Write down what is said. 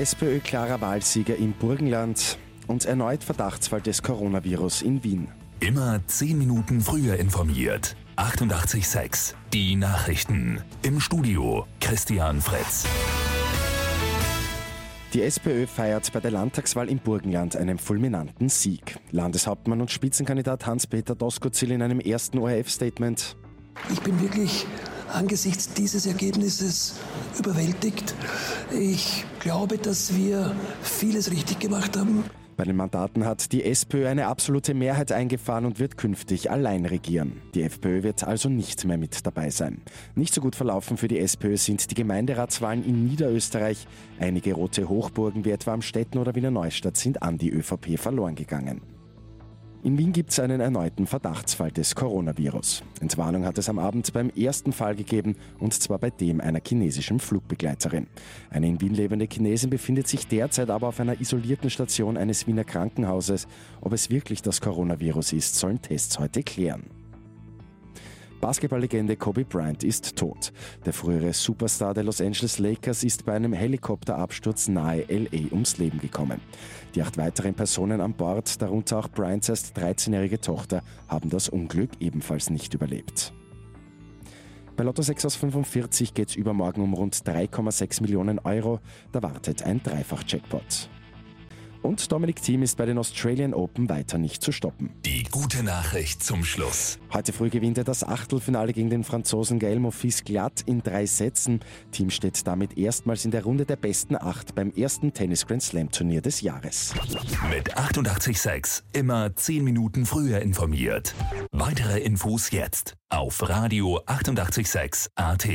SPÖ klarer Wahlsieger im Burgenland und erneut Verdachtsfall des Coronavirus in Wien. Immer 10 Minuten früher informiert. 88.6 Die Nachrichten. Im Studio Christian Fretz. Die SPÖ feiert bei der Landtagswahl im Burgenland einen fulminanten Sieg. Landeshauptmann und Spitzenkandidat Hans-Peter Doskozil in einem ersten ORF-Statement. Ich bin wirklich angesichts dieses Ergebnisses überwältigt. Ich glaube, dass wir vieles richtig gemacht haben. Bei den Mandaten hat die SPÖ eine absolute Mehrheit eingefahren und wird künftig allein regieren. Die FPÖ wird also nicht mehr mit dabei sein. Nicht so gut verlaufen für die SPÖ sind die Gemeinderatswahlen in Niederösterreich. Einige rote Hochburgen wie etwa Amstetten oder Wiener Neustadt sind an die ÖVP verloren gegangen. In Wien gibt es einen erneuten Verdachtsfall des Coronavirus. Entwarnung hat es am Abend beim ersten Fall gegeben, und zwar bei dem einer chinesischen Flugbegleiterin. Eine in Wien lebende Chinesin befindet sich derzeit aber auf einer isolierten Station eines Wiener Krankenhauses. Ob es wirklich das Coronavirus ist, sollen Tests heute klären. Basketballlegende Kobe Bryant ist tot. Der frühere Superstar der Los Angeles Lakers ist bei einem Helikopterabsturz nahe LA ums Leben gekommen. Die acht weiteren Personen an Bord, darunter auch Bryants erst 13-jährige Tochter, haben das Unglück ebenfalls nicht überlebt. Bei Lotto 6 aus 45 geht es übermorgen um rund 3,6 Millionen Euro. Da wartet ein Dreifach-Jackpot. Und Dominic Thiem ist bei den Australian Open weiter nicht zu stoppen. Die gute Nachricht zum Schluss. Heute früh gewinnt er das Achtelfinale gegen den Franzosen Gael Monfils glatt in drei Sätzen. Team steht damit erstmals in der Runde der besten acht beim ersten Tennis Grand Slam Turnier des Jahres. Mit 886 immer 10 Minuten früher informiert. Weitere Infos jetzt auf Radio 886 AT.